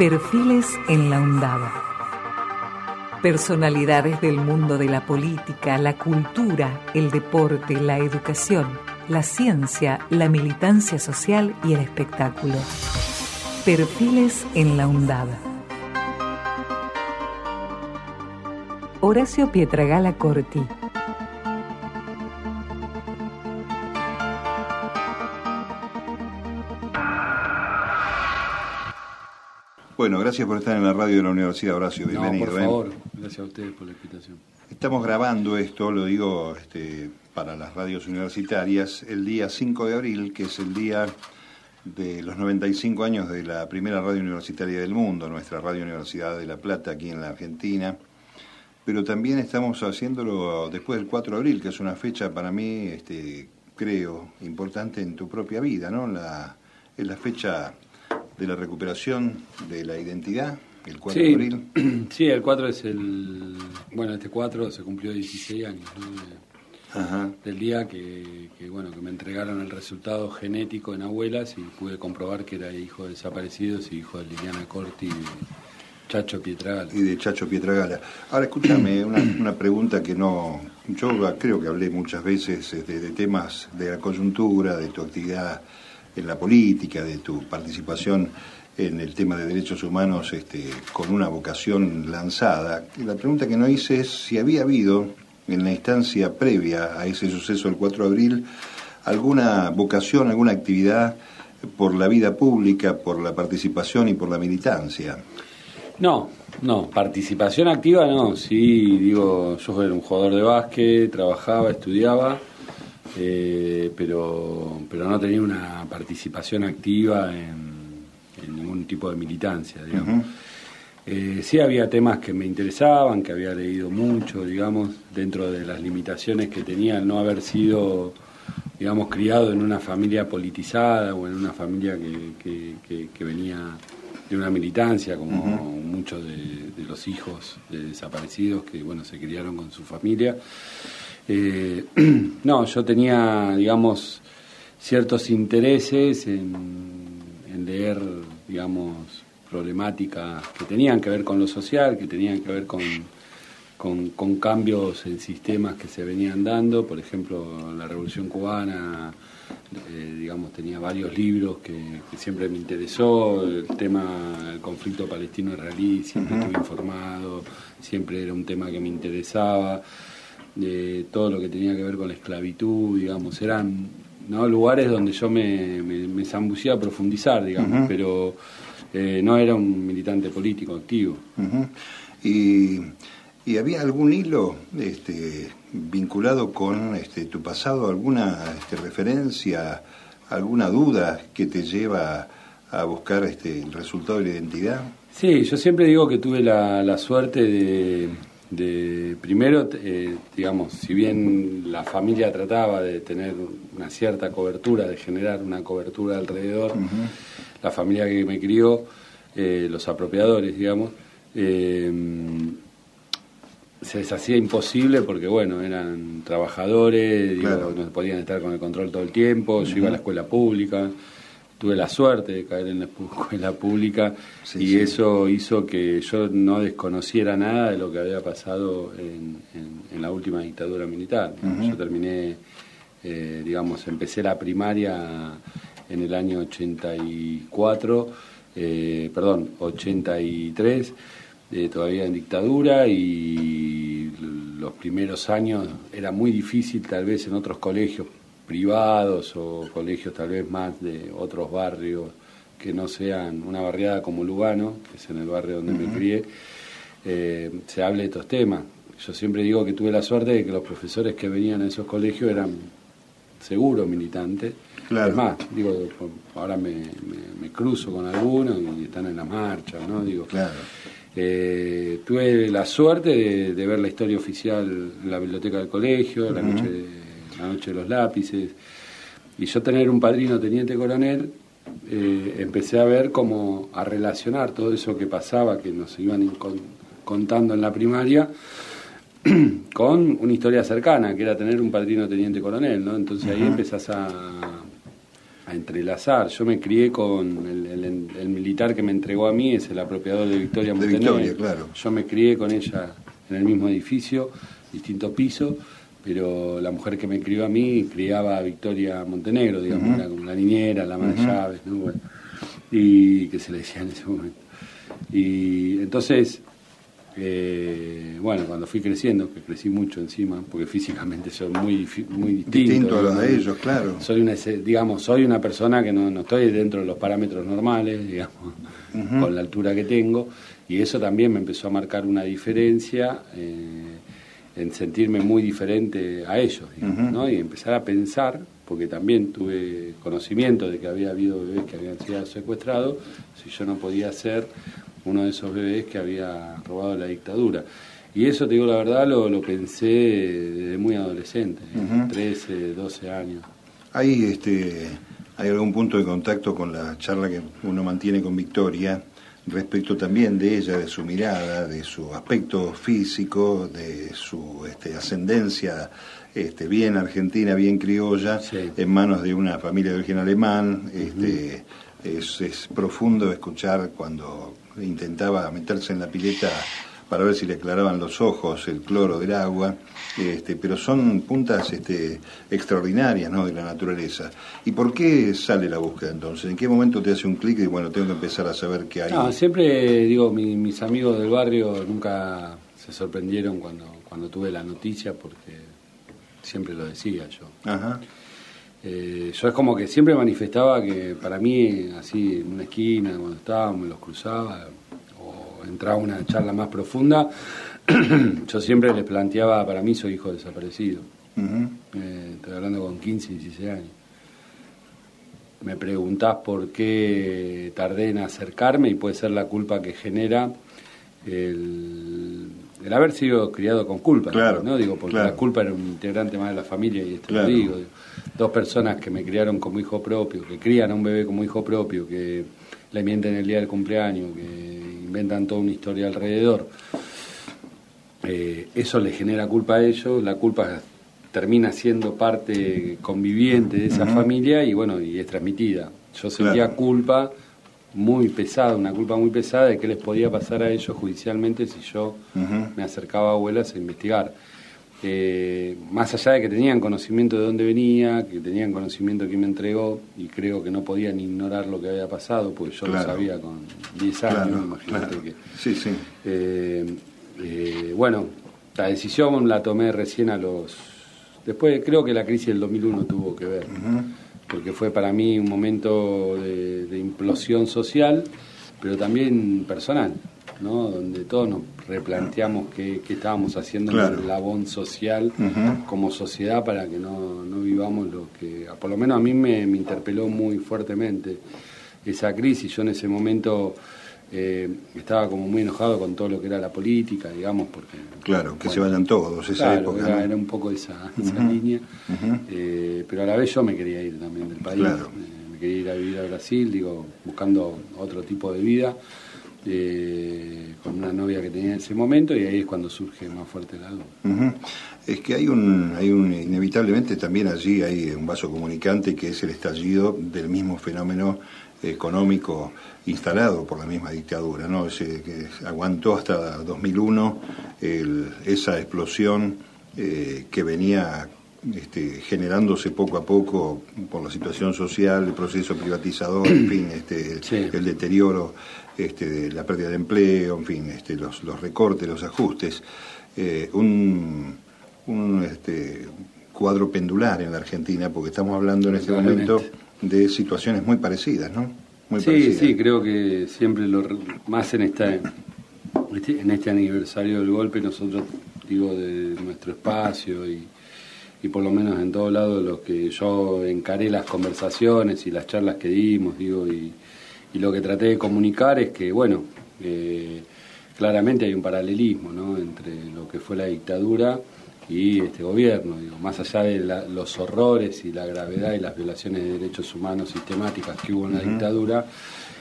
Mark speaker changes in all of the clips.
Speaker 1: Perfiles en la Undada. Personalidades del mundo de la política, la cultura, el deporte, la educación, la ciencia, la militancia social y el espectáculo. Perfiles en la Undada. Horacio Pietragala Corti.
Speaker 2: Gracias por estar en la radio de la Universidad, Horacio. Bienvenido.
Speaker 3: No, por favor, gracias a ustedes por la invitación.
Speaker 2: Estamos grabando esto, lo digo este, para las radios universitarias, el día 5 de abril, que es el día de los 95 años de la primera radio universitaria del mundo, nuestra Radio Universidad de La Plata, aquí en la Argentina. Pero también estamos haciéndolo después del 4 de abril, que es una fecha para mí, este, creo, importante en tu propia vida, ¿no? La, es la fecha de la recuperación de la identidad, el 4 de abril.
Speaker 3: Sí, el 4 es el... Bueno, este 4 se cumplió 16 años, del día que, bueno, que me entregaron el resultado genético en abuelas y pude comprobar que era hijo de desaparecidos y hijo de Liliana Corti y de Chacho Pietragala.
Speaker 2: Y de Chacho Pietragala. Ahora, escúchame, una, una pregunta que no... Yo creo que hablé muchas veces de, de temas de la coyuntura, de tu actividad en la política, de tu participación en el tema de derechos humanos este, con una vocación lanzada. La pregunta que no hice es si había habido, en la instancia previa a ese suceso del 4 de abril, alguna vocación, alguna actividad por la vida pública, por la participación y por la militancia.
Speaker 3: No, no, participación activa no, sí, digo, yo era un jugador de básquet, trabajaba, estudiaba, eh, pero, pero no tenía una participación activa en, ningún tipo de militancia, digamos. Eh, sí había temas que me interesaban, que había leído mucho, digamos, dentro de las limitaciones que tenía no haber sido, digamos, criado en una familia politizada o en una familia que, que, venía de una militancia, como muchos de, de, los hijos de desaparecidos que, bueno, se criaron con su familia. Eh, no, yo tenía, digamos, ciertos intereses en, leer, digamos, problemáticas que tenían que ver con lo social, que tenían que ver con, con, cambios en sistemas que se venían dando. Por ejemplo, la Revolución Cubana, eh, digamos, tenía varios libros que, siempre me interesó. El tema del conflicto palestino-israelí, siempre estuve informado, siempre era un tema que me interesaba de todo lo que tenía que ver con la esclavitud, digamos, eran ¿no? lugares donde yo me, me, zambucía a profundizar, digamos, pero eh, no era un militante político activo.
Speaker 2: y, ¿Y, había algún hilo este, vinculado con este, tu pasado, alguna este, referencia, alguna duda que te lleva a buscar este, el resultado de la identidad?
Speaker 3: Sí, yo siempre digo que tuve la, la suerte de de primero, eh, digamos, si bien la familia trataba de tener una cierta cobertura, de generar una cobertura alrededor, la familia que me crió, eh, los apropiadores, digamos, eh, se les hacía imposible porque, bueno, eran trabajadores, no podían estar con el control todo el tiempo, yo iba a la escuela pública tuve la suerte de caer en la escuela pública y eso hizo que yo no desconociera nada de lo que había pasado en, la última dictadura militar. Yo terminé, eh, digamos, empecé la primaria en el año 84, eh, perdón, 83, eh, todavía en dictadura y los primeros años era muy difícil tal vez en otros colegios privados o colegios tal vez más de otros barrios que no sean una barriada como Lugano, que es en el barrio donde me crié, eh, se hable de estos temas. Yo siempre digo que tuve la suerte de que los profesores que venían a esos colegios eran seguros militantes. Claro. Es más, digo, ahora me, cruzo con algunos y están en la marcha, ¿no? Digo,
Speaker 2: claro.
Speaker 3: Eh, tuve la suerte de, ver la historia oficial en la biblioteca del colegio, la noche de la noche de los lápices. Y yo tener un padrino teniente coronel, eh, empecé a ver cómo a relacionar todo eso que pasaba, que nos iban contando en la primaria, con una historia cercana, que era tener un padrino teniente coronel, ¿no? Entonces ahí empezás a, entrelazar. Yo me crié con el, militar que me entregó a mí, es el apropiador de Victoria Montenegro.
Speaker 2: Victoria, claro.
Speaker 3: Yo me crié con ella en el mismo edificio, distinto piso, pero la mujer que me crió a mí criaba a Victoria Montenegro, digamos, era como la niñera, la ama de llaves, ¿no? y que se le decía en ese momento. Y entonces eh, bueno, cuando fui creciendo, que crecí mucho encima, porque físicamente soy muy, muy distinto.
Speaker 2: Distinto a los de ellos, claro.
Speaker 3: Soy una, digamos, soy una persona que no, estoy dentro de los parámetros normales, digamos, con la altura que tengo, y eso también me empezó a marcar una diferencia eh, en sentirme muy diferente a ellos, ¿no? Y empezar a pensar, porque también tuve conocimiento de que había habido bebés que habían sido secuestrados, si yo no podía ser uno de esos bebés que había robado la dictadura. Y eso, te digo la verdad, lo, lo pensé desde muy adolescente, 13, 12 años.
Speaker 2: ¿Hay, este, ¿Hay algún punto de contacto con la charla que uno mantiene con Victoria respecto también de ella, de su mirada, de su aspecto físico, de su este, ascendencia este, bien argentina, bien criolla, en manos de una familia de origen alemán? Este, es, es profundo escuchar cuando intentaba meterse en la pileta para ver si le aclaraban los ojos el cloro del agua, este, pero son puntas este, extraordinarias ¿no? de la naturaleza. ¿Y por qué sale la búsqueda entonces? ¿En qué momento te hace un clic y bueno, tengo que empezar a saber qué hay?
Speaker 3: No, siempre digo, mis amigos del barrio nunca se sorprendieron cuando, cuando tuve la noticia porque siempre lo decía yo. Ajá. Eh, yo es como que siempre manifestaba que para mí, así en una esquina, cuando estábamos, los cruzaba, o entraba una charla más profunda, yo siempre les planteaba, para mí soy hijo desaparecido. Eh, estoy hablando con 15, 16 años. Me preguntás por qué tardé en acercarme y puede ser la culpa que genera el, haber sido criado con culpa, ¿no? Digo, porque la culpa era un integrante más de la familia y esto lo digo dos personas que me criaron como hijo propio, que crían a un bebé como hijo propio, que le mienten el día del cumpleaños, que inventan toda una historia alrededor, eh, eso le genera culpa a ellos, la culpa termina siendo parte conviviente de esa familia y bueno, y es transmitida. Yo sentía culpa muy pesada, una culpa muy pesada de qué les podía pasar a ellos judicialmente si yo me acercaba a abuelas a investigar más allá de que tenían conocimiento de dónde venía, que tenían conocimiento de quién me entregó, y creo que no podían ignorar lo que había pasado, porque yo lo sabía con 10 años, imagínate que...
Speaker 2: Sí, sí.
Speaker 3: Eh, eh, bueno, la decisión la tomé recién a los... Después creo que la crisis del 2001 tuvo que ver, porque fue para mí un momento de implosión social, pero también personal. ¿No? donde todos nos replanteamos qué, estábamos haciendo en el labón social como sociedad para que no, vivamos lo que, por lo menos a mí me, interpeló muy fuertemente esa crisis. Yo en ese momento eh, estaba como muy enojado con todo lo que era la política, digamos, porque...
Speaker 2: Claro, que se vayan todos, esa época.
Speaker 3: Era, un poco esa, línea, eh, pero a la vez yo me quería ir también del país. Eh, me quería ir a vivir a Brasil, digo, buscando otro tipo de vida. Eh, con una novia que tenía en ese momento y ahí es cuando surge más fuerte el algo.
Speaker 2: Es que hay un, hay un, inevitablemente también allí hay un vaso comunicante que es el estallido del mismo fenómeno económico instalado por la misma dictadura, ¿no? Ese, que aguantó hasta 2001 esa explosión eh, que venía este, generándose poco a poco por la situación social, el proceso privatizador, en fin, este, el deterioro este, de la pérdida de empleo, en fin, este, los, los recortes, los ajustes, eh, un, un este, cuadro pendular en la Argentina, porque estamos hablando en este momento de situaciones muy parecidas, ¿no? Muy
Speaker 3: sí, sí, creo que siempre lo más en esta en este aniversario del golpe nosotros digo de nuestro espacio y y por lo menos en todos lados los que yo encaré las conversaciones y las charlas que dimos, digo, y, lo que traté de comunicar es que, bueno, eh, claramente hay un paralelismo ¿no? entre lo que fue la dictadura y este gobierno, digo, más allá de los horrores y la gravedad y las violaciones de derechos humanos sistemáticas que hubo en la dictadura,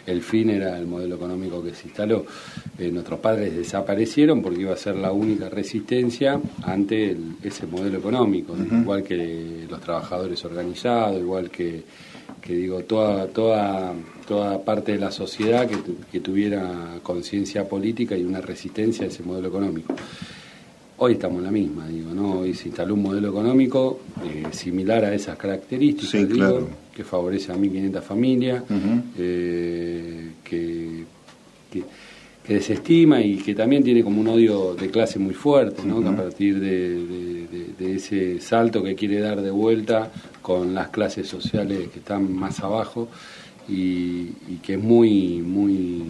Speaker 3: el fin era el modelo económico que se instaló. Eh, nuestros padres desaparecieron porque iba a ser la única resistencia ante ese modelo económico, igual que los trabajadores organizados, igual que que digo, toda, toda, toda parte de la sociedad que, que tuviera conciencia política y una resistencia a ese modelo económico. Hoy estamos en la misma, digo, ¿no? Hoy se instaló un modelo económico eh, similar a esas características, que favorece a 1.500 familias, eh, que, que, desestima y que también tiene como un odio de clase muy fuerte, ¿no? Que a partir de, ese salto que quiere dar de vuelta con las clases sociales que están más abajo y, y que es muy, muy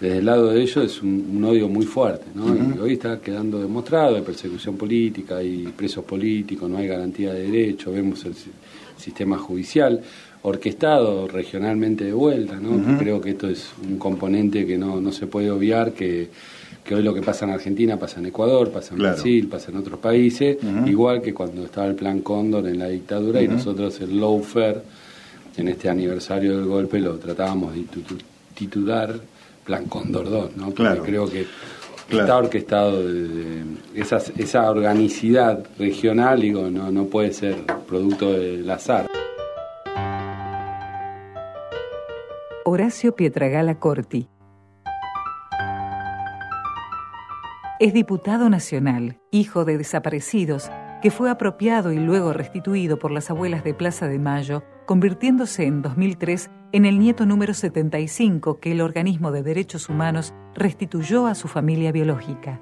Speaker 3: desde el lado de ellos es un, odio muy fuerte, ¿no? Y hoy está quedando demostrado, hay persecución política, hay presos políticos, no hay garantía de derechos, vemos el sistema judicial orquestado regionalmente de vuelta, ¿no? Creo que esto es un componente que no, no se puede obviar, que, hoy lo que pasa en Argentina pasa en Ecuador, pasa en Brasil, pasa en otros países, igual que cuando estaba el plan Cóndor en la dictadura y nosotros el lawfare, en este aniversario del golpe, lo tratábamos de titular plan Condor 2, ¿no? Porque creo que está orquestado de, esa organicidad regional, digo, no, no puede ser producto del azar.
Speaker 1: Horacio Pietragala Corti es diputado nacional, hijo de desaparecidos, que fue apropiado y luego restituido por las abuelas de Plaza de Mayo, convirtiéndose en 2003 en el nieto número 75 que el organismo de derechos humanos restituyó a su familia biológica.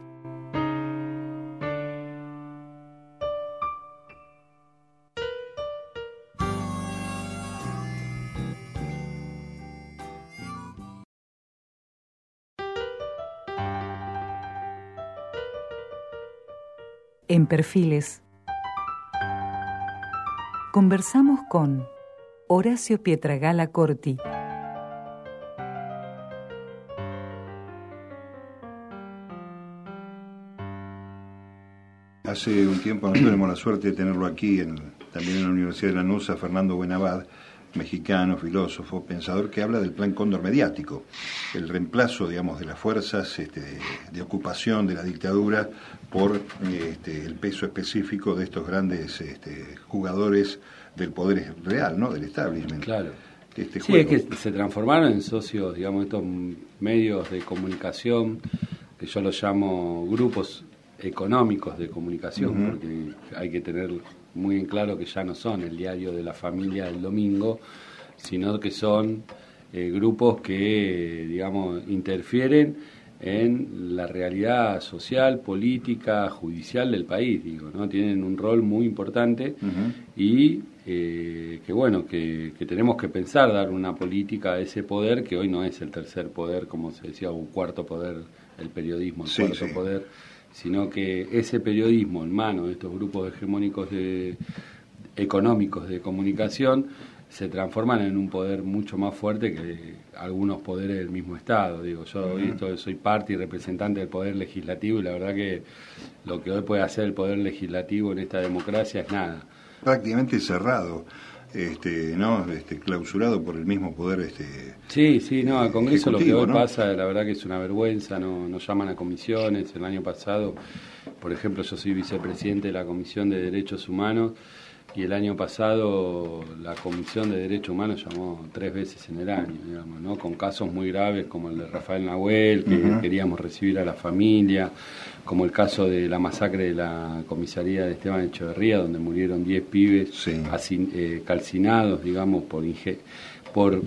Speaker 1: Perfiles conversamos con Horacio Pietragala Corti.
Speaker 2: Hace un tiempo nosotros tenemos la suerte de tenerlo aquí, también en la Universidad de Lanús, Fernando Buenabad, mexicano, filósofo, pensador, que habla del plan cóndor mediático, el reemplazo, digamos, de las fuerzas este, de, ocupación de la dictadura por este, el peso específico de estos grandes este, jugadores del poder real, ¿no? Del establishment.
Speaker 3: Claro. Este sí, es que se transformaron en socios, digamos, estos medios de comunicación, que yo los llamo grupos económicos de comunicación, porque hay que tener muy en claro que ya no son el diario de la familia del domingo, sino que son eh, grupos que, digamos, interfieren en la realidad social, política, judicial del país, digo, ¿no? Tienen un rol muy importante y eh, que, bueno, que, tenemos que pensar dar una política a ese poder que hoy no es el tercer poder, como se decía, un cuarto poder, el periodismo, el cuarto poder sino que ese periodismo en manos de estos grupos hegemónicos de, económicos de comunicación se transforman en un poder mucho más fuerte que algunos poderes del mismo Estado. Digo, yo soy parte y representante del poder legislativo y la verdad que lo que hoy puede hacer el poder legislativo en esta democracia es nada.
Speaker 2: Prácticamente cerrado este, ¿no? Este, clausurado por el mismo poder. Este,
Speaker 3: sí, sí, no, al Congreso lo que hoy pasa, la verdad que es una vergüenza, no, nos llaman a comisiones. El año pasado, por ejemplo, yo soy vicepresidente de la Comisión de Derechos Humanos y el año pasado la Comisión de Derechos Humanos llamó tres veces en el año, digamos, ¿no? con casos muy graves como el de Rafael Nahuel, que queríamos recibir a la familia, como el caso de la masacre de la comisaría de Esteban Echeverría, donde murieron 10 pibes eh, calcinados, digamos, por, por,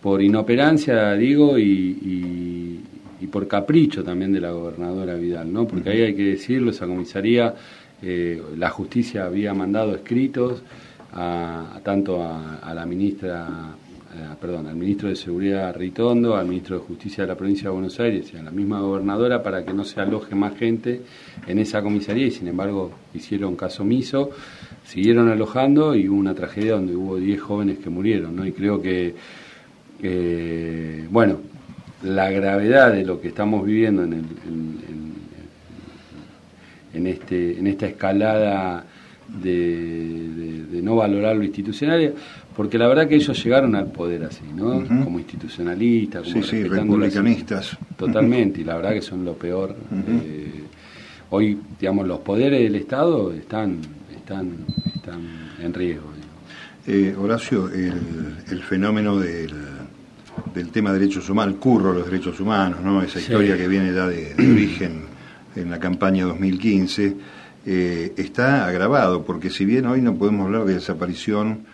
Speaker 3: por inoperancia, digo, y, y, por capricho también de la gobernadora Vidal, ¿no? porque ahí hay que decirlo, esa comisaría eh, la justicia había mandado escritos a, tanto a, la ministra, eh, perdón, al ministro de Seguridad Ritondo, al ministro de Justicia de la provincia de Buenos Aires y a la misma gobernadora para que no se aloje más gente en esa comisaría y sin embargo hicieron caso omiso, siguieron alojando y hubo una tragedia donde hubo 10 jóvenes que murieron, ¿no? Y creo que, bueno, la gravedad de lo que estamos viviendo en, el, en, este, en esta escalada de, no valorar lo institucional, porque la verdad que ellos llegaron al poder así, ¿no? Como institucionalistas, como
Speaker 2: sí, republicanistas.
Speaker 3: Totalmente, y la verdad que son lo peor. Eh, hoy, digamos, los poderes del Estado están, están, están en riesgo.
Speaker 2: Eh, Horacio, el, fenómeno del, del, tema derechos humanos, el curro de los derechos humanos, ¿no? esa historia que viene ya de, origen en la campaña 2015, eh, está agravado, porque si bien hoy no podemos hablar de desaparición,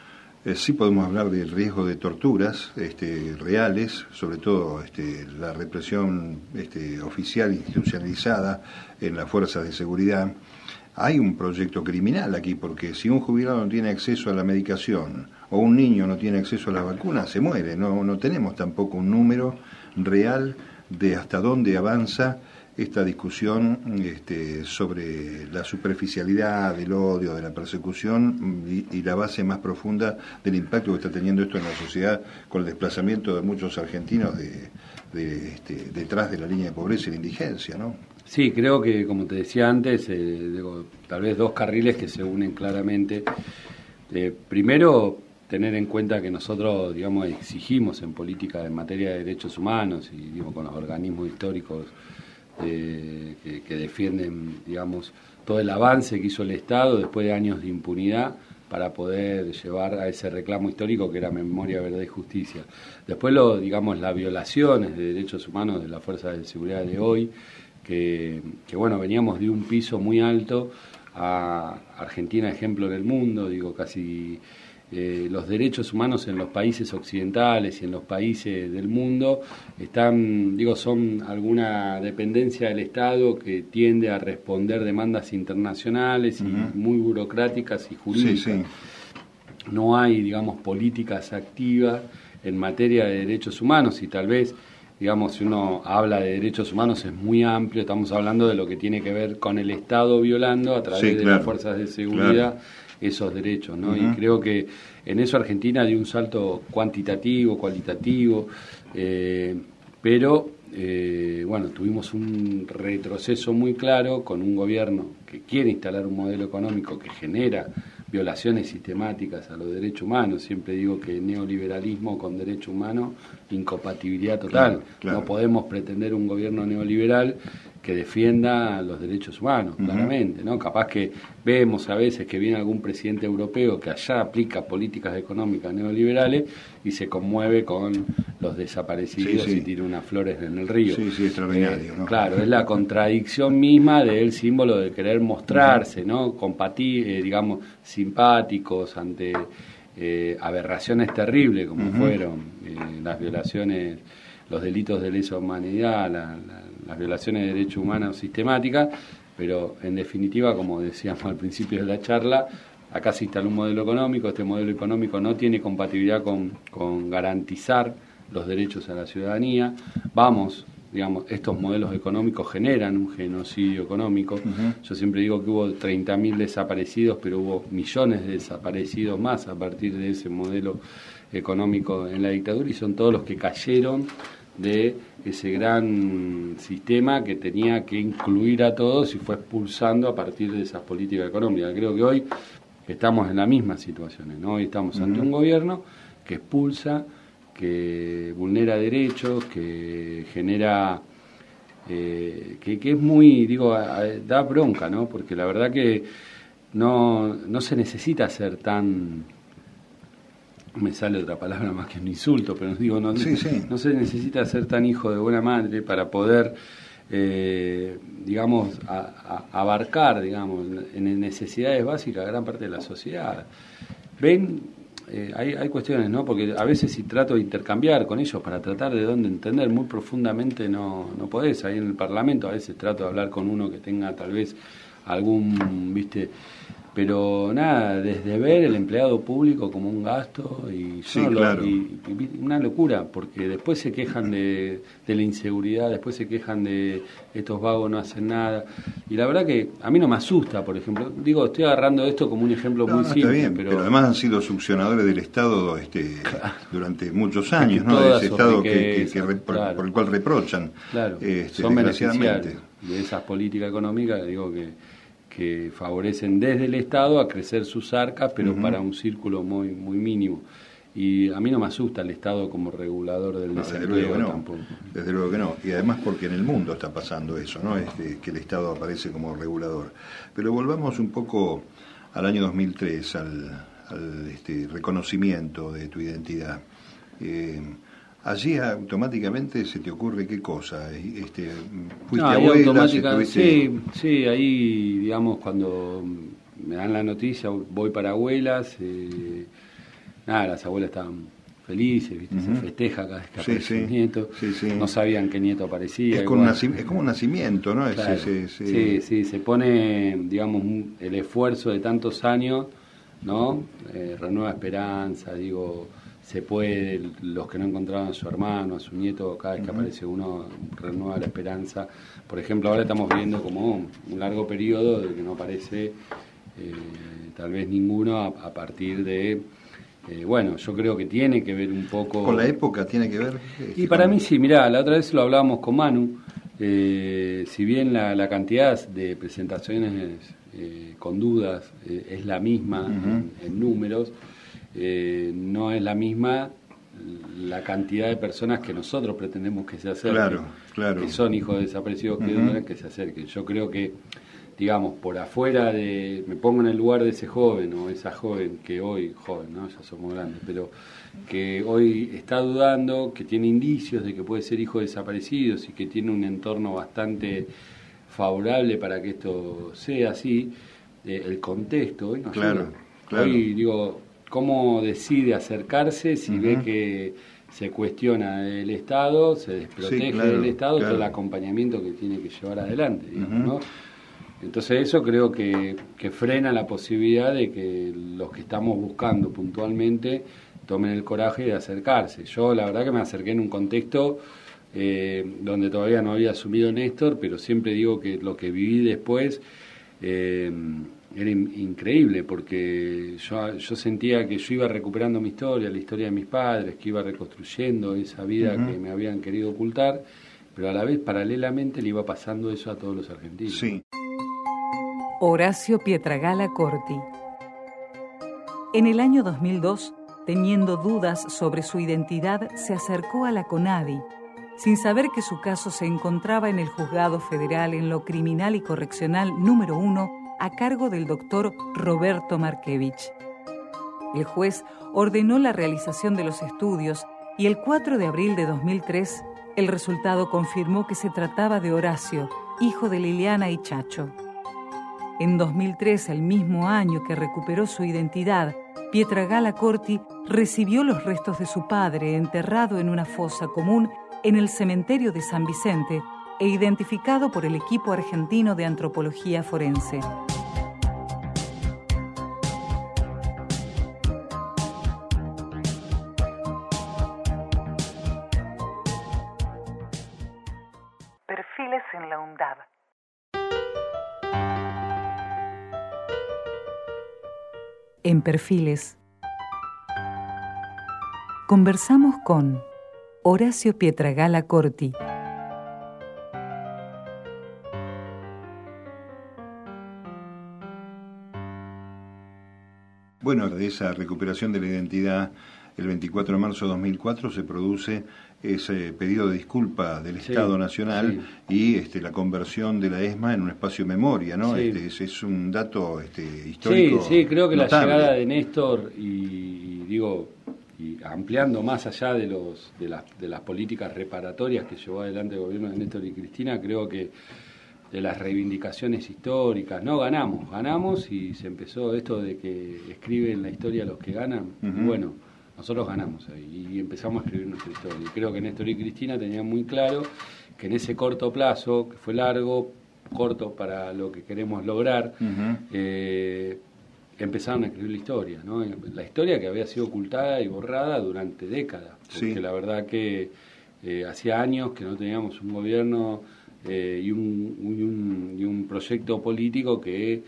Speaker 2: eh, sí podemos hablar del riesgo de torturas este, reales, sobre todo este, la represión este, oficial institucionalizada en las fuerzas de seguridad hay un proyecto criminal aquí, porque si un jubilado no tiene acceso a la medicación o un niño no tiene acceso a las vacunas, se muere. No, no tenemos tampoco un número real de hasta dónde avanza esta discusión este, sobre la superficialidad del odio, de la persecución y, la base más profunda del impacto que está teniendo esto en la sociedad con el desplazamiento de muchos argentinos de, este, detrás de la línea de pobreza y la indigencia, ¿no?
Speaker 3: Sí, creo que, como te decía antes, eh, tal vez dos carriles que se unen claramente. Eh, primero, tener en cuenta que nosotros, digamos, exigimos en política en materia de derechos humanos y, digo, con los organismos históricos eh, que, que, defienden, digamos, todo el avance que hizo el Estado después de años de impunidad para poder llevar a ese reclamo histórico que era memoria, verdad y justicia. Después, lo, digamos, las violaciones de derechos humanos de las fuerzas de seguridad de hoy, que, bueno, veníamos de un piso muy alto a Argentina, ejemplo en el mundo, digo, casi eh, los derechos humanos en los países occidentales y en los países del mundo están, digo, son alguna dependencia del Estado que tiende a responder demandas internacionales y muy burocráticas y jurídicas. No hay, digamos, políticas activas en materia de derechos humanos y tal vez digamos, si uno habla de derechos humanos es muy amplio, estamos hablando de lo que tiene que ver con el Estado violando a través de las fuerzas de seguridad esos derechos, ¿no? Y creo que en eso Argentina dio un salto cuantitativo, cualitativo, eh, pero eh, bueno, tuvimos un retroceso muy claro con un gobierno que quiere instalar un modelo económico que genera violaciones sistemáticas a los derechos humanos. Siempre digo que neoliberalismo con derecho humano, incompatibilidad total. No podemos pretender un gobierno neoliberal que defienda los derechos humanos, claramente, ¿no? Capaz que vemos a veces que viene algún presidente europeo que allá aplica políticas económicas neoliberales y se conmueve con los desaparecidos y tira unas flores en el río.
Speaker 2: Sí, sí, extraordinario,
Speaker 3: ¿no? Claro, es la contradicción misma del símbolo de querer mostrarse, ¿no? Compatir, eh, digamos, simpáticos ante eh, aberraciones terribles como fueron eh, las violaciones, los delitos de lesa humanidad, las violaciones de derechos humanos sistemáticas, pero en definitiva, como decíamos al principio de la charla, acá se instaló un modelo económico, este modelo económico no tiene compatibilidad con, con garantizar los derechos a la ciudadanía, vamos digamos, estos modelos económicos generan un genocidio económico. Yo siempre digo que hubo 30.000 desaparecidos, pero hubo millones de desaparecidos más a partir de ese modelo económico en la dictadura y son todos los que cayeron de ese gran sistema que tenía que incluir a todos y fue expulsando a partir de esas políticas económicas. Creo que hoy estamos en la misma situación, ¿no? Hoy estamos ante un gobierno que expulsa que vulnera derechos, que genera, eh, que, es muy, digo, da bronca, ¿no? Porque la verdad que no, no se necesita ser tan, me sale otra palabra más que un insulto, pero digo, no, no se necesita ser tan hijo de buena madre para poder, eh, digamos, abarcar, digamos, en necesidades básicas a gran parte de la sociedad. Ven eh, hay, hay, cuestiones, ¿no? Porque a veces si trato de intercambiar con ellos para tratar de dónde entender muy profundamente no, no podés. Ahí en el Parlamento a veces trato de hablar con uno que tenga tal vez algún, viste, pero nada, desde ver el empleado público como un gasto y, una locura, porque después se quejan de, la inseguridad, después se quejan de estos vagos no hacen nada. Y la verdad que a mí no me asusta, por ejemplo. Digo, estoy agarrando esto como un ejemplo muy simple.
Speaker 2: pero... además han sido succionadores del Estado este, durante muchos años, ¿no? De ese Estado que, por, el cual reprochan.
Speaker 3: Claro, este, son beneficiarios de esas políticas económicas, digo que que favorecen desde el Estado a crecer sus arcas, pero para un círculo muy, muy mínimo. Y a mí no me asusta el Estado como regulador del desempleo tampoco.
Speaker 2: Desde luego que no. Y además porque en el mundo está pasando eso, ¿no? Este, que el Estado aparece como regulador. Pero volvamos un poco al año 2003, al, este, reconocimiento de tu identidad. Eh, allí automáticamente se te ocurre qué cosa, este,
Speaker 3: fuiste abuela, sí, sí, ahí digamos cuando me dan la noticia voy para abuelas, eh, nada, las abuelas estaban felices, ¿viste? se festeja cada vez que aparece un nieto, no sabían qué nieto aparecía.
Speaker 2: Es, como un nacimiento, ¿no?
Speaker 3: Sí, sí, se pone, digamos, el esfuerzo de tantos años, ¿no? Eh, renueva esperanza, digo, se puede, los que no encontraban a su hermano, a su nieto, cada vez que aparece uno, renueva la esperanza. Por ejemplo, ahora estamos viendo como un largo periodo de que no aparece eh, tal vez ninguno a partir de eh, bueno, yo creo que tiene que ver un poco...
Speaker 2: ¿Con la época tiene que ver?
Speaker 3: Y para mí sí, mirá, la otra vez lo hablábamos con Manu, eh, si bien la, cantidad de presentaciones eh, con dudas es la misma en, números, no es la misma la cantidad de personas que nosotros pretendemos que se acerquen,
Speaker 2: claro, claro.
Speaker 3: que son hijos de desaparecidos que, que se acerquen. Yo creo que digamos, por afuera de, me pongo en el lugar de ese joven o esa joven que hoy, joven, ¿no? Ya somos grandes, pero que hoy está dudando, que tiene indicios de que puede ser hijo de desaparecidos y que tiene un entorno bastante favorable para que esto sea así, eh, el contexto, ¿no?
Speaker 2: Claro, claro.
Speaker 3: Hoy, digo, ¿cómo decide acercarse si ve que se cuestiona el Estado, se desprotege del Estado, todo el acompañamiento que tiene que llevar adelante, digamos, ¿no? Entonces eso creo que, frena la posibilidad de que los que estamos buscando puntualmente tomen el coraje de acercarse. Yo la verdad que me acerqué en un contexto eh, donde todavía no había asumido Néstor, pero siempre digo que lo que viví después eh, era increíble, porque yo, yo sentía que yo iba recuperando mi historia, la historia de mis padres, que iba reconstruyendo esa vida que me habían querido ocultar, pero a la vez paralelamente le iba pasando eso a todos los argentinos.
Speaker 2: Sí.
Speaker 1: Horacio Pietragala Corti. En el año 2002, teniendo dudas sobre su identidad, se acercó a la CONADI, sin saber que su caso se encontraba en el Juzgado Federal en lo Criminal y Correccional número 1 a cargo del doctor Roberto Markevich. El juez ordenó la realización de los estudios y el 4 de abril de 2003 el resultado confirmó que se trataba de Horacio, hijo de Liliana y Chacho. En 2003, el mismo año que recuperó su identidad, Pietragala Corti recibió los restos de su padre enterrado en una fosa común en el cementerio de San Vicente e identificado por el equipo argentino de antropología forense. Perfiles en la UNDAB. en Perfiles. Conversamos con Horacio Pietragala Corti.
Speaker 2: De esa recuperación de la identidad, el 24 de marzo de 2004 se produce ese pedido de disculpa del Estado Nacional y este, la conversión de la ESMA en un espacio de memoria, ¿no? Este, es, un dato este, histórico.
Speaker 3: Sí, sí, creo que la llegada de Néstor y, digo, y ampliando más allá de, los, de, las, de las políticas reparatorias que llevó adelante el gobierno de Néstor y Cristina, creo que de las reivindicaciones históricas, no ganamos, ganamos y se empezó esto de que escriben la historia los que ganan, bueno nosotros ganamos ahí y empezamos a escribir nuestra historia. Y creo que Néstor y Cristina tenían muy claro que en ese corto plazo, que fue largo, corto para lo que queremos lograr, eh, empezaron a escribir la historia, ¿no? La historia que había sido ocultada y borrada durante décadas, porque la verdad que eh, hacía años que no teníamos un gobierno eh, y, un, y, un, proyecto político que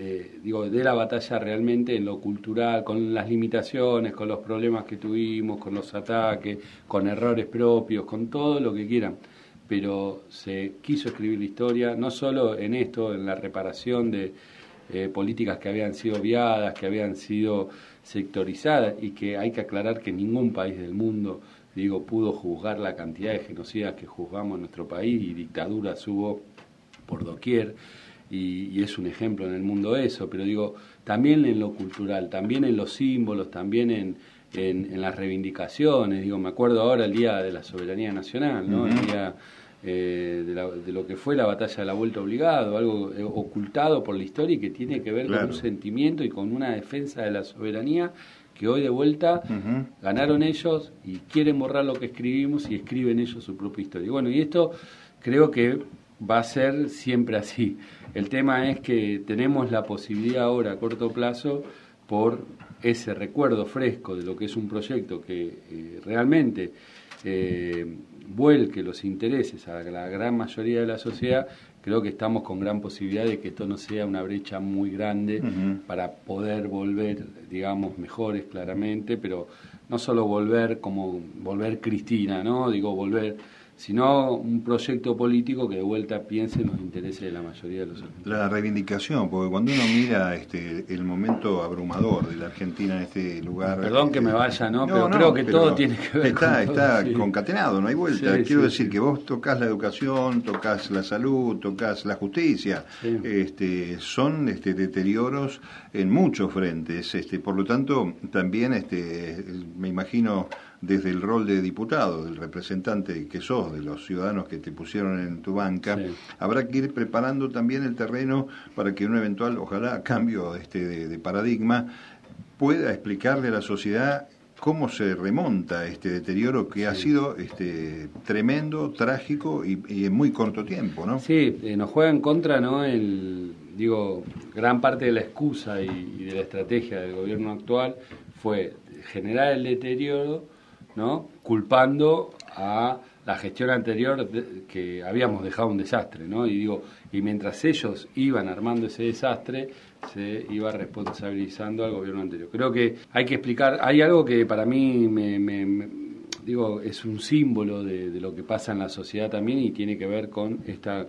Speaker 3: eh, digo, de la batalla realmente en lo cultural, con las limitaciones, con los problemas que tuvimos, con los ataques, con errores propios, con todo lo que quieran. Pero se quiso escribir la historia, no solo en esto, en la reparación de eh, políticas que habían sido viadas, que habían sido sectorizadas y que hay que aclarar que ningún país del mundo, digo, pudo juzgar la cantidad de genocidas que juzgamos en nuestro país y dictaduras hubo por doquier y, es un ejemplo en el mundo eso, pero digo, también en lo cultural, también en los símbolos, también en, en, las reivindicaciones, digo, me acuerdo ahora el Día de la Soberanía Nacional, ¿no? El día eh, de, lo que fue la batalla de la vuelta obligado, algo eh, ocultado por la historia y que tiene que ver con un sentimiento y con una defensa de la soberanía que hoy de vuelta ganaron ellos y quieren borrar lo que escribimos y escriben ellos su propia historia. Bueno, y esto creo que va a ser siempre así. El tema es que tenemos la posibilidad ahora a corto plazo por ese recuerdo fresco de lo que es un proyecto que eh, realmente eh, vuelque los intereses a la gran mayoría de la sociedad, creo que estamos con gran posibilidad de que esto no sea una brecha muy grande para poder volver, digamos, mejores claramente, pero no solo volver como volver Cristina, ¿no? Digo, volver sino un proyecto político que de vuelta piense en los intereses de la mayoría de los argentinos.
Speaker 2: La reivindicación, porque cuando uno mira este el momento abrumador de la Argentina en este lugar...
Speaker 3: Perdón que me vaya, ¿no? pero creo que todo tiene que ver
Speaker 2: está, con Está concatenado, no hay vuelta. Quiero decir que vos tocas la educación, tocas la salud, tocas la justicia. Este, son este, deterioros en muchos frentes. Este, por lo tanto, también este, me imagino desde el rol de diputado, del representante que sos, de los ciudadanos que te pusieron en tu banca, habrá que ir preparando también el terreno para que un eventual, ojalá, cambio este, de, paradigma pueda explicarle a la sociedad cómo se remonta este deterioro que ha sido este, tremendo, trágico y, en muy corto tiempo, ¿no?
Speaker 3: Sí, eh, nos juega en contra, ¿no? El, digo, gran parte de la excusa y, y, de la estrategia del gobierno actual fue generar el deterioro ¿no? culpando a la gestión anterior que habíamos dejado un desastre, ¿no? Y digo, y mientras ellos iban armando ese desastre, se iba responsabilizando al gobierno anterior. Creo que hay que explicar, hay algo que para mí me, digo, es un símbolo de, lo que pasa en la sociedad también y tiene que ver con esta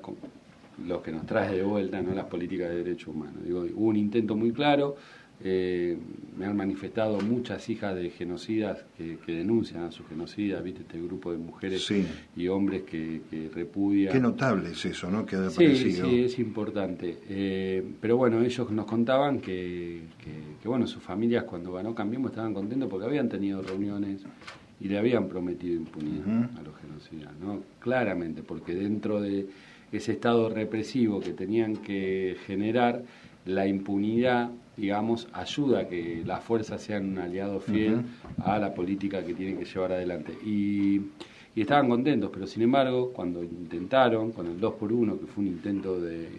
Speaker 3: lo que nos trae de vuelta, ¿no? las políticas de derechos humanos. Digo, hubo un intento muy claro eh, me han manifestado muchas hijas de genocidas que, denuncian a sus genocidas, ¿viste? Este grupo de mujeres y hombres que, repudian.
Speaker 2: Qué notable es eso, ¿no? Que
Speaker 3: sí, sí, es importante. Eh, pero bueno, ellos nos contaban que, que, bueno, sus familias cuando ganó Cambiemos estaban contentos porque habían tenido reuniones y le habían prometido impunidad a los genocidas, ¿no? Claramente, porque dentro de ese estado represivo que tenían que generar, la impunidad digamos, ayuda a que las fuerzas sean un aliado fiel a la política que tienen que llevar adelante. Y, estaban contentos, pero sin embargo, cuando intentaron, con el 2 por 1 que fue un intento de,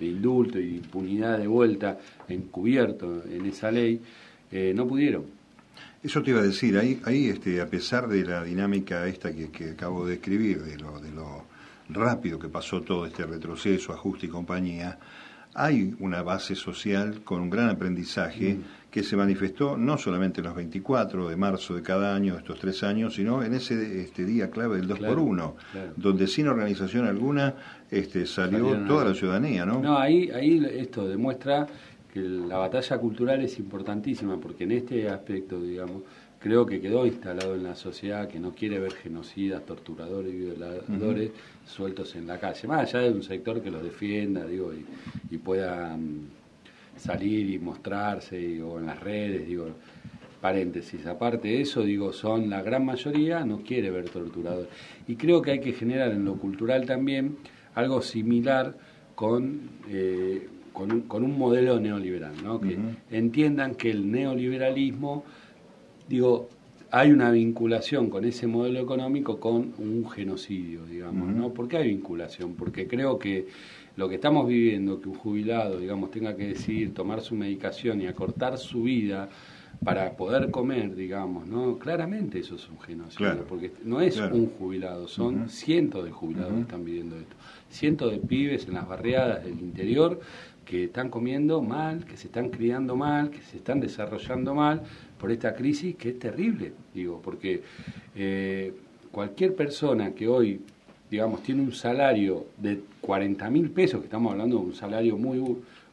Speaker 3: indulto y impunidad de vuelta encubierto en esa ley, eh, no pudieron.
Speaker 2: Eso te iba a decir, ahí, ahí este, a pesar de la dinámica esta que, que acabo de escribir, de lo, de lo rápido que pasó todo este retroceso, ajuste y compañía, hay una base social con un gran aprendizaje mm. que se manifestó no solamente en los 24 de marzo de cada año, estos tres años, sino en ese este día clave del 2 por 1 donde sin organización alguna este, salió toda la ciudadanía, ¿no?
Speaker 3: No, ahí, ahí esto demuestra que la batalla cultural es importantísima, porque en este aspecto, digamos, creo que quedó instalado en la sociedad que no quiere ver genocidas, torturadores y violadores sueltos en la calle, más allá de un sector que los defienda, digo, y, pueda mm, salir y mostrarse, o en las redes, digo, paréntesis, aparte de eso, digo, son la gran mayoría, no quiere ver torturadores. Y creo que hay que generar en lo cultural también algo similar con... Eh, con un, con un, modelo neoliberal, ¿no? que entiendan que el neoliberalismo digo, hay una vinculación con ese modelo económico con un genocidio, digamos, ¿no? ¿Por qué hay vinculación? Porque creo que lo que estamos viviendo, que un jubilado, digamos, tenga que decidir tomar su medicación y acortar su vida para poder comer, digamos, ¿no? Claramente eso es un genocidio, porque no es un jubilado, son cientos de jubilados que están viviendo esto. Cientos de pibes en las barriadas del interior que están comiendo mal, que se están criando mal, que se están desarrollando mal por esta crisis que es terrible, digo, porque eh, cualquier persona que hoy, digamos, tiene un salario de 40 mil pesos, que estamos hablando de un salario muy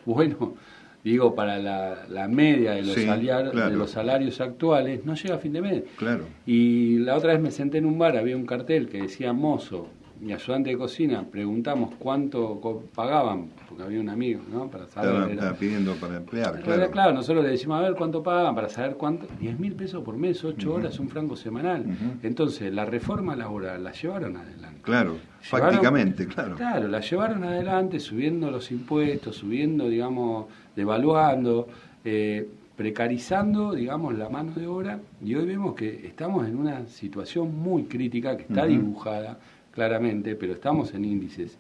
Speaker 3: bueno, digo, para la, media de los, salarios, de los salarios actuales, no llega a fin de mes.
Speaker 2: Claro.
Speaker 3: Y la otra vez me senté en un bar, había un cartel que decía mozo, mi ayudante de cocina, preguntamos cuánto pagaban, porque había un amigo, ¿no?
Speaker 2: Para saber. Estaba, pidiendo para emplear, claro.
Speaker 3: Claro, nosotros le decimos, a ver cuánto pagan, para saber cuánto. 10 mil pesos por mes, 8 horas, un franco semanal. Entonces, la reforma laboral la llevaron adelante.
Speaker 2: Claro, prácticamente, claro.
Speaker 3: Claro, la llevaron adelante subiendo los impuestos, subiendo, digamos, devaluando. Eh, precarizando, digamos, la mano de obra y hoy vemos que estamos en una situación muy crítica que está dibujada claramente, pero estamos en índices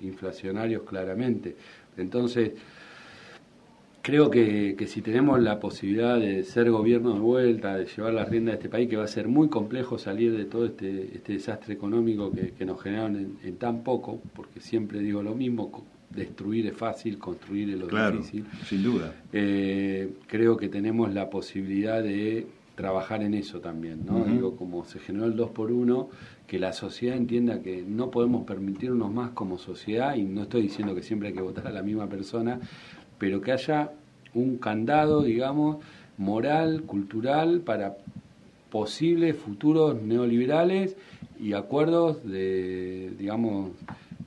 Speaker 3: inflacionarios claramente. Entonces, creo que, que, si tenemos la posibilidad de ser gobierno de vuelta, de llevar la rienda de este país, que va a ser muy complejo salir de todo este, este desastre económico que, nos generaron en, tan poco, porque siempre digo lo mismo, destruir es fácil, construir es lo difícil.
Speaker 2: Sin duda.
Speaker 3: Eh, creo que tenemos la posibilidad de trabajar en eso también, ¿no? Digo, como se generó el 2 por 1 que la sociedad entienda que no podemos permitirnos más como sociedad, y no estoy diciendo que siempre hay que votar a la misma persona, pero que haya un candado, digamos, moral, cultural, para posibles futuros neoliberales y acuerdos de, digamos,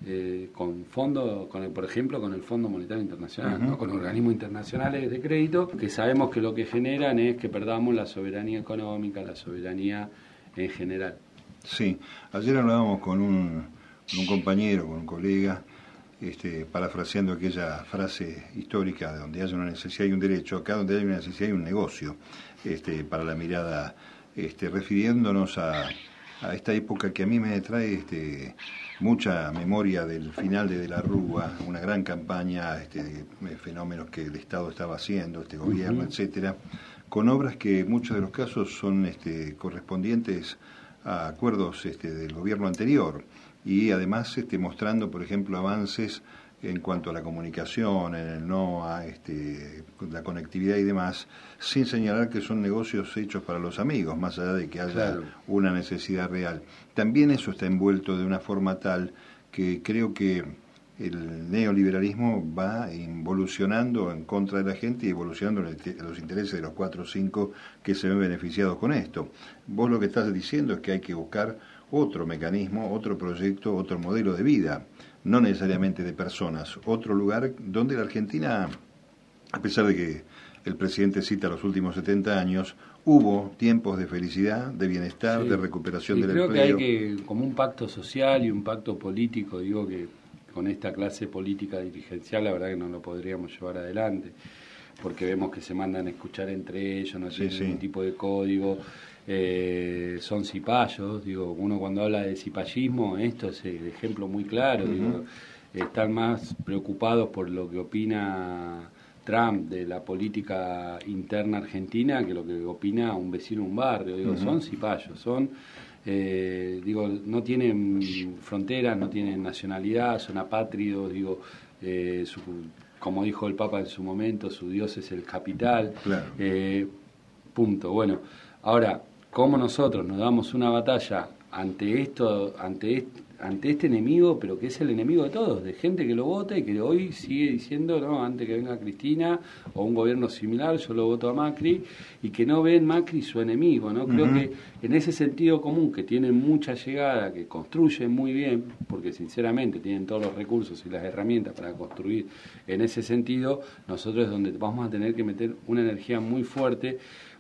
Speaker 3: eh, con fondo, con el, por ejemplo, con el Fondo Monetario Internacional, con organismos internacionales de crédito, que sabemos que lo que generan es que perdamos la soberanía económica, la soberanía en general.
Speaker 2: Sí, ayer hablábamos con un, un compañero, con un colega, este, parafraseando aquella frase histórica de donde haya una necesidad y un derecho, acá donde hay una necesidad y un negocio, este, para la mirada, este, refiriéndonos a, a esta época que a mí me trae este, mucha memoria del final de De la Rúa, una gran campaña este, de fenómenos que el Estado estaba haciendo, este gobierno, etcétera, con obras que en muchos de los casos son este, correspondientes a acuerdos este, del gobierno anterior y además este, mostrando, por ejemplo, avances en cuanto a la comunicación, en el no a este, la conectividad y demás, sin señalar que son negocios hechos para los amigos, más allá de que haya una necesidad real. También eso está envuelto de una forma tal que creo que el neoliberalismo va evolucionando en contra de la gente y evolucionando los intereses de los cuatro o cinco que se ven beneficiados con esto. Vos lo que estás diciendo es que hay que buscar otro mecanismo, otro proyecto, otro modelo de vida no necesariamente de personas. Otro lugar donde la Argentina, a pesar de que el presidente cita los últimos 70 años, hubo tiempos de felicidad, de bienestar, de recuperación del
Speaker 3: creo
Speaker 2: empleo.
Speaker 3: Creo que hay que, como un pacto social y un pacto político, digo que con esta clase política dirigencial la verdad que no lo podríamos llevar adelante, porque vemos que se mandan a escuchar entre ellos, no tienen ningún tipo de código eh, son cipayos, digo, uno cuando habla de cipallismo, esto es el ejemplo muy claro, digo, están más preocupados por lo que opina Trump de la política interna argentina que lo que opina un vecino de un barrio, digo, son cipayos, son eh, digo, no tienen fronteras, no tienen nacionalidad, son apátridos, digo, eh, como dijo el Papa en su momento, su Dios es el capital. punto. Bueno, ahora, cómo nosotros nos damos una batalla ante esto, ante ante este enemigo, pero que es el enemigo de todos, de gente que lo vota y que hoy sigue diciendo, no, antes que venga Cristina o un gobierno similar, yo lo voto a Macri, y que no ven Macri su enemigo, ¿no? Creo que en ese sentido común, que tienen mucha llegada, que construyen muy bien, porque sinceramente tienen todos los recursos y las herramientas para construir en ese sentido, nosotros es donde vamos a tener que meter una energía muy fuerte,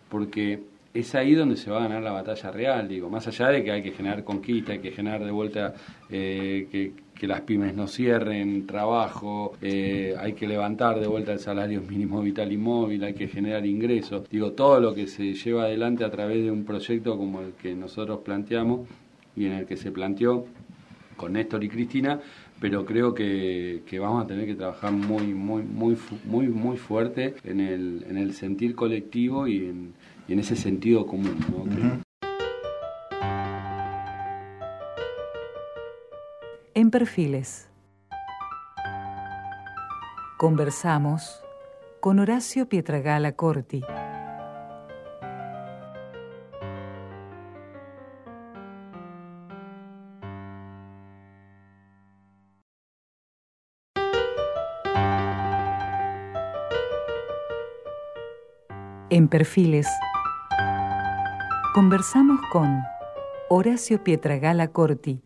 Speaker 3: porque es ahí donde se va a ganar la batalla real, digo, más allá de que hay que generar conquista, hay que generar de vuelta eh, que, las pymes no cierren trabajo, eh, hay que levantar de vuelta el salario mínimo vital y móvil, hay que generar ingresos, digo, todo lo que se lleva adelante a través de un proyecto como el que nosotros planteamos y en el que se planteó con Néstor y Cristina, pero creo que, vamos a tener que trabajar muy, muy, muy, muy, muy fuerte en el, en el sentir colectivo y en y en ese sentido común.
Speaker 1: En perfiles. Conversamos con Horacio Pietragala Corti. Perfiles Conversamos con Horacio Pietragala Corti.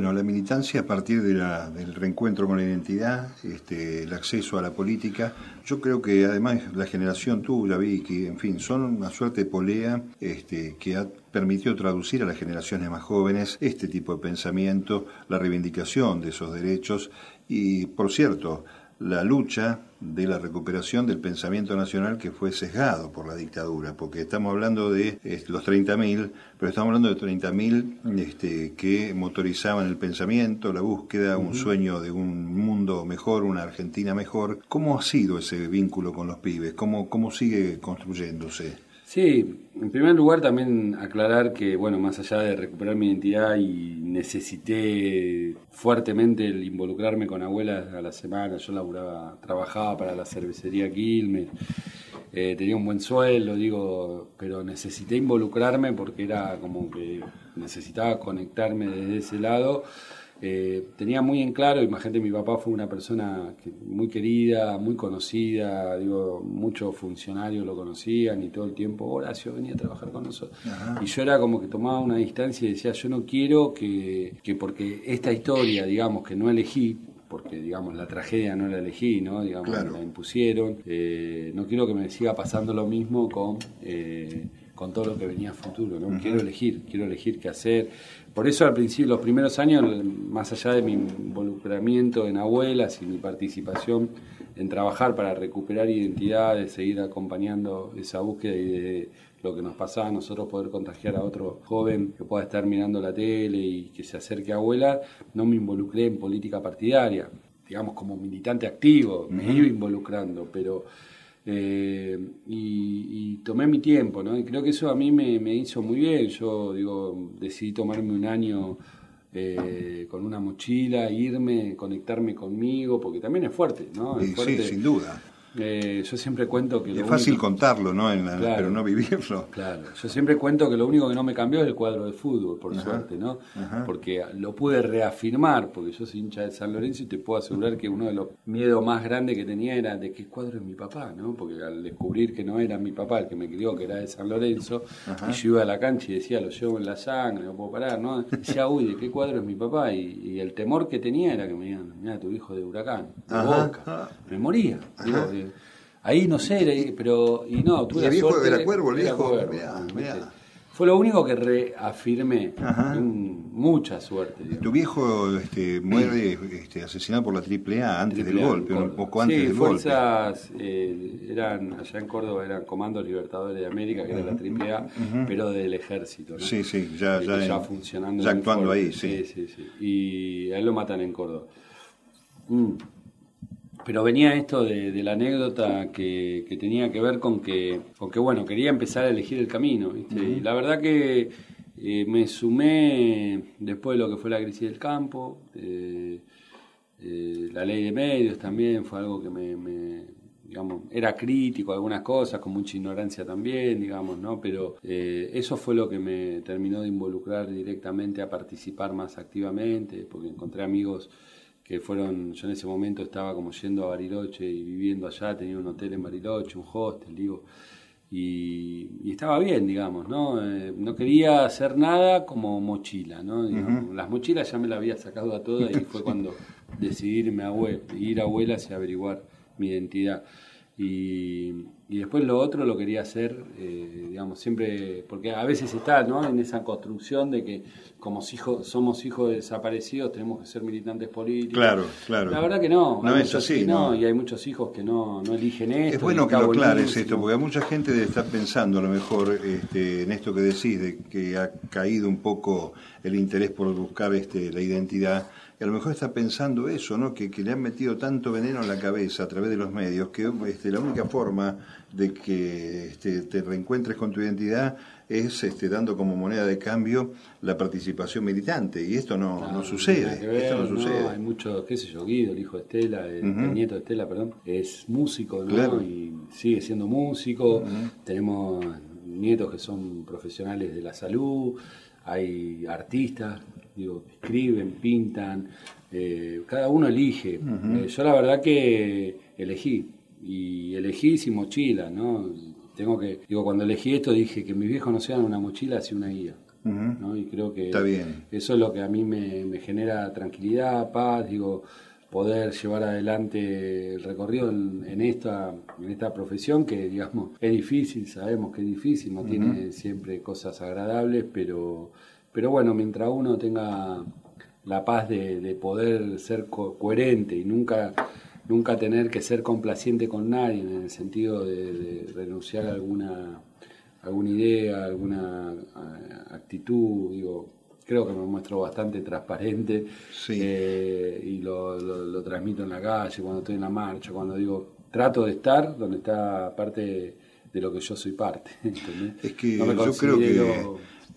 Speaker 2: Bueno, la militancia a partir del reencuentro con la identidad, este, el acceso a la política, yo creo que además la generación tuya, Vicky, en fin, son una suerte de polea este, que ha permitió traducir a las generaciones más jóvenes este tipo de pensamiento, la reivindicación de esos derechos. Y, por cierto, la lucha de la recuperación del pensamiento nacional que fue sesgado por la dictadura, porque estamos hablando de los 30.000, pero estamos hablando de 30.000 este, que motorizaban el pensamiento, la búsqueda, un sueño de un mundo mejor, una Argentina mejor. ¿Cómo ha sido ese vínculo con los pibes? ¿Cómo, cómo sigue construyéndose?
Speaker 3: Sí, en primer lugar también aclarar que, bueno, más allá de recuperar mi identidad y necesité fuertemente el involucrarme con abuelas a la semana, yo laburaba, trabajaba para la cervecería Quilmes, eh, tenía un buen sueldo, digo, pero necesité involucrarme porque era como que necesitaba conectarme desde ese lado eh, tenía muy en claro, imagínate, mi papá fue una persona muy querida, muy conocida, digo, muchos funcionarios lo conocían y todo el tiempo, Horacio venía a trabajar con nosotros. Y yo era como que tomaba una distancia y decía, yo no quiero que, que porque esta historia, digamos, que no elegí, porque digamos la tragedia no la elegí, ¿no? Digamos, la impusieron. Eh, no quiero que me siga pasando lo mismo con eh, con todo lo que venía a futuro, ¿no? Quiero elegir, quiero elegir qué hacer. Por eso al principio, los primeros años, más allá de mi involucramiento en abuelas y mi participación en trabajar para recuperar identidades, seguir acompañando esa búsqueda y de lo que nos pasaba a nosotros poder contagiar a otro joven que pueda estar mirando la tele y que se acerque a abuela, no me involucré en política partidaria, digamos como militante activo, me iba involucrando, pero eh, y, tomé mi tiempo, ¿no? Y creo que eso a mí me, hizo muy bien. Yo, digo, decidí tomarme un año eh, con una mochila, irme, conectarme conmigo, porque también es fuerte, ¿no?
Speaker 2: Es sí, sin duda.
Speaker 3: Eh, yo siempre cuento que...
Speaker 2: es fácil contarlo, ¿no? pero no vivirlo.
Speaker 3: Claro, yo siempre cuento que lo único que no me cambió es el cuadro de fútbol, por suerte, ¿no? Porque lo pude reafirmar, porque yo soy hincha de San Lorenzo y te puedo asegurar que uno de los miedos más grandes que tenía era de qué cuadro es mi papá, ¿no? Porque al descubrir que no era mi papá el que me crió, que era de San Lorenzo, y yo iba a la cancha y decía, lo llevo en la sangre, no puedo parar, ¿no? Decía, uy, ¿de qué cuadro es mi papá? Y, el temor que tenía era que me digan, mira, tu hijo de huracán, de boca. Me moría. Digo, Ahí no sé, pero. Y no, tuve
Speaker 2: el viejo de Veracuervo, el viejo.
Speaker 3: Fue lo único que reafirmé. Mucha suerte.
Speaker 2: Tu viejo este, muere este, asesinado por la AAA antes del golpe, un poco antes del
Speaker 3: fuerzas, golpe. Eh, eran, allá en Córdoba eran Comandos Libertadores de América, que era la AAA, pero del ejército. ¿no?
Speaker 2: Sí, sí, ya, ya,
Speaker 3: ya funcionando.
Speaker 2: Ya actuando ahí,
Speaker 3: sí. Sí, sí, Y a él lo matan en Córdoba. Mm. Pero venía esto de, la anécdota que, tenía que ver con que, con que, bueno, quería empezar a elegir el camino. Y la verdad que eh, me sumé después de lo que fue la crisis del campo, eh, eh, la ley de medios también fue algo que me, digamos, era crítico a algunas cosas, con mucha ignorancia también, digamos, ¿no? Pero eso fue lo que me terminó de involucrar directamente a participar más activamente, porque encontré amigos que fueron, yo en ese momento estaba como yendo a Bariloche y viviendo allá, tenía un hotel en Bariloche, un hostel, digo, y, estaba bien, digamos, ¿no? Eh, no quería hacer nada como mochila, ¿no? Las mochilas ya me las había sacado a todas y fue cuando decidí irme a ir a abuelas y averiguar mi identidad. Y, y después lo otro lo quería hacer, eh, digamos, siempre, porque a veces está, ¿no? En esa construcción de que como hijos, somos hijos de desaparecidos tenemos que ser militantes políticos.
Speaker 2: Claro, claro.
Speaker 3: La verdad que no.
Speaker 2: No es así,
Speaker 3: no, Y hay muchos hijos que no, no eligen esto.
Speaker 2: Es bueno que lo aclares esto, porque mucha gente está pensando a lo mejor este, en esto que decís, de que ha caído un poco el interés por buscar este, la identidad a lo mejor está pensando eso, ¿no? Que, le han metido tanto veneno en la cabeza a través de los medios que este, la única forma de que este, te reencuentres con tu identidad es este, dando como moneda de cambio la participación militante y esto no, no sucede. esto no, sucede.
Speaker 3: hay muchos, qué sé yo, Guido, el hijo de Estela, el, nieto de Estela, perdón, es músico, ¿no? Y sigue siendo músico. Tenemos nietos que son profesionales de la salud, hay artistas digo, escriben, pintan, eh, cada uno elige. Eh, yo la verdad que elegí, y elegí sin mochila, ¿no? Tengo que, digo, cuando elegí esto dije que mis viejos no sean una mochila, sino una guía. Y creo que eso es lo que a mí me, me genera tranquilidad, paz, digo, poder llevar adelante el recorrido en, esta, en esta profesión que, digamos, es difícil, sabemos que es difícil, no tiene siempre cosas agradables, pero, pero bueno, mientras uno tenga la paz de, poder ser coherente y nunca nunca tener que ser complaciente con nadie en el sentido de, renunciar a alguna alguna idea, alguna actitud, digo, creo que me muestro bastante transparente eh, y lo, transmito en la calle, cuando estoy en la marcha, cuando digo, trato de estar donde está parte de lo que yo soy parte.
Speaker 2: Es que yo creo que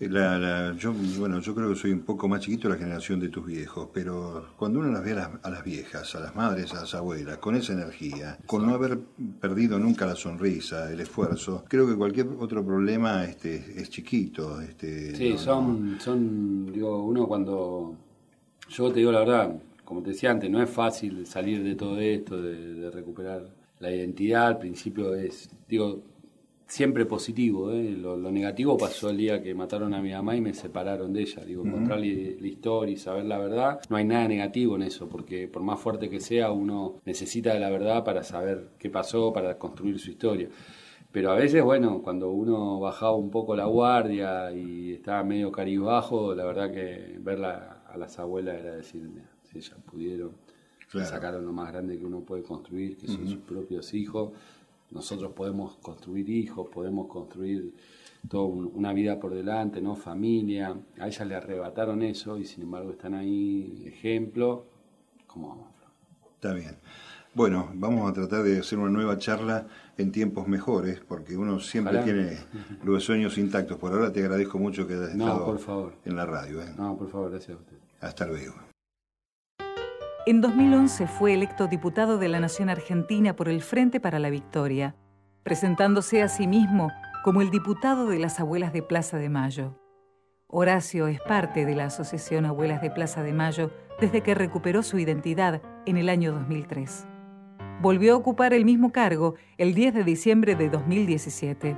Speaker 2: la, yo, bueno, yo creo que soy un poco más chiquito de la generación de tus viejos, pero cuando uno las ve a las, viejas, a las madres, a las abuelas, con esa energía, con no haber perdido nunca la sonrisa, el esfuerzo, creo que cualquier otro problema este, es chiquito. Este,
Speaker 3: sí, son, son, digo, uno cuando, yo te digo la verdad, como te decía antes, no es fácil salir de todo esto, de, de recuperar la identidad, al principio es, digo, siempre positivo. ¿eh? Lo, negativo pasó el día que mataron a mi mamá y me separaron de ella. Digo, encontrar la, historia y saber la verdad, no hay nada negativo en eso, porque por más fuerte que sea, uno necesita de la verdad para saber qué pasó, para construir su historia. Pero a veces, bueno, cuando uno bajaba un poco la guardia y estaba medio caribajo, la verdad que verla a las abuelas era decir, si ellas pudieron, sacaron lo más grande que uno puede construir, que son sus propios hijos nosotros podemos construir hijos, podemos construir toda una vida por delante, ¿no? Familia. A ella le arrebataron eso y sin embargo están ahí, ejemplo. ¿Cómo vamos?
Speaker 2: Está bien. Bueno, vamos a tratar de hacer una nueva charla en tiempos mejores, porque uno siempre tiene los sueños intactos. Por ahora te agradezco mucho que hayas estado en la radio. ¿eh?
Speaker 3: No, por favor, gracias a usted.
Speaker 2: Hasta luego.
Speaker 1: En 2011 fue electo diputado de la Nación Argentina por el Frente para la Victoria, presentándose a sí mismo como el diputado de las Abuelas de Plaza de Mayo. Horacio es parte de la Asociación Abuelas de Plaza de Mayo desde que recuperó su identidad en el año 2003. Volvió a ocupar el mismo cargo el 10 de diciembre de 2017.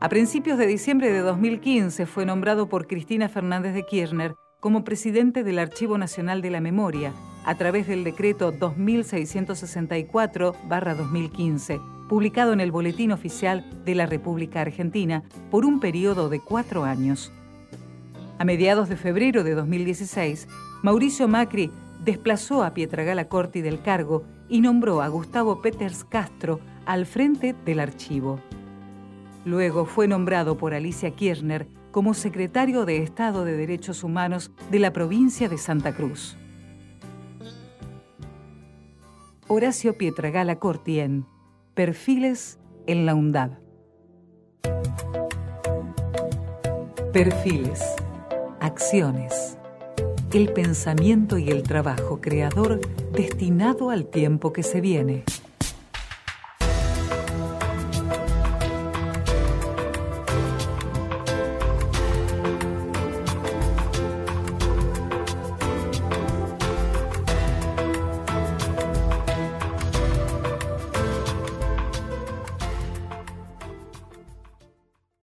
Speaker 1: A principios de diciembre de 2015 fue nombrado por Cristina Fernández de Kirchner como presidente del Archivo Nacional de la Memoria a través del decreto 2664-2015, publicado en el Boletín Oficial de la República Argentina por un periodo de cuatro años. A mediados de febrero de 2016, Mauricio Macri desplazó a Pietragala Corti del cargo y nombró a Gustavo Peters Castro al frente del archivo. Luego fue nombrado por Alicia Kirchner como secretario de Estado de Derechos Humanos de la provincia de Santa Cruz. Horacio Pietragala Cortien, Perfiles en la UNDAB. Perfiles, acciones, el pensamiento y el trabajo creador destinado al tiempo que se viene.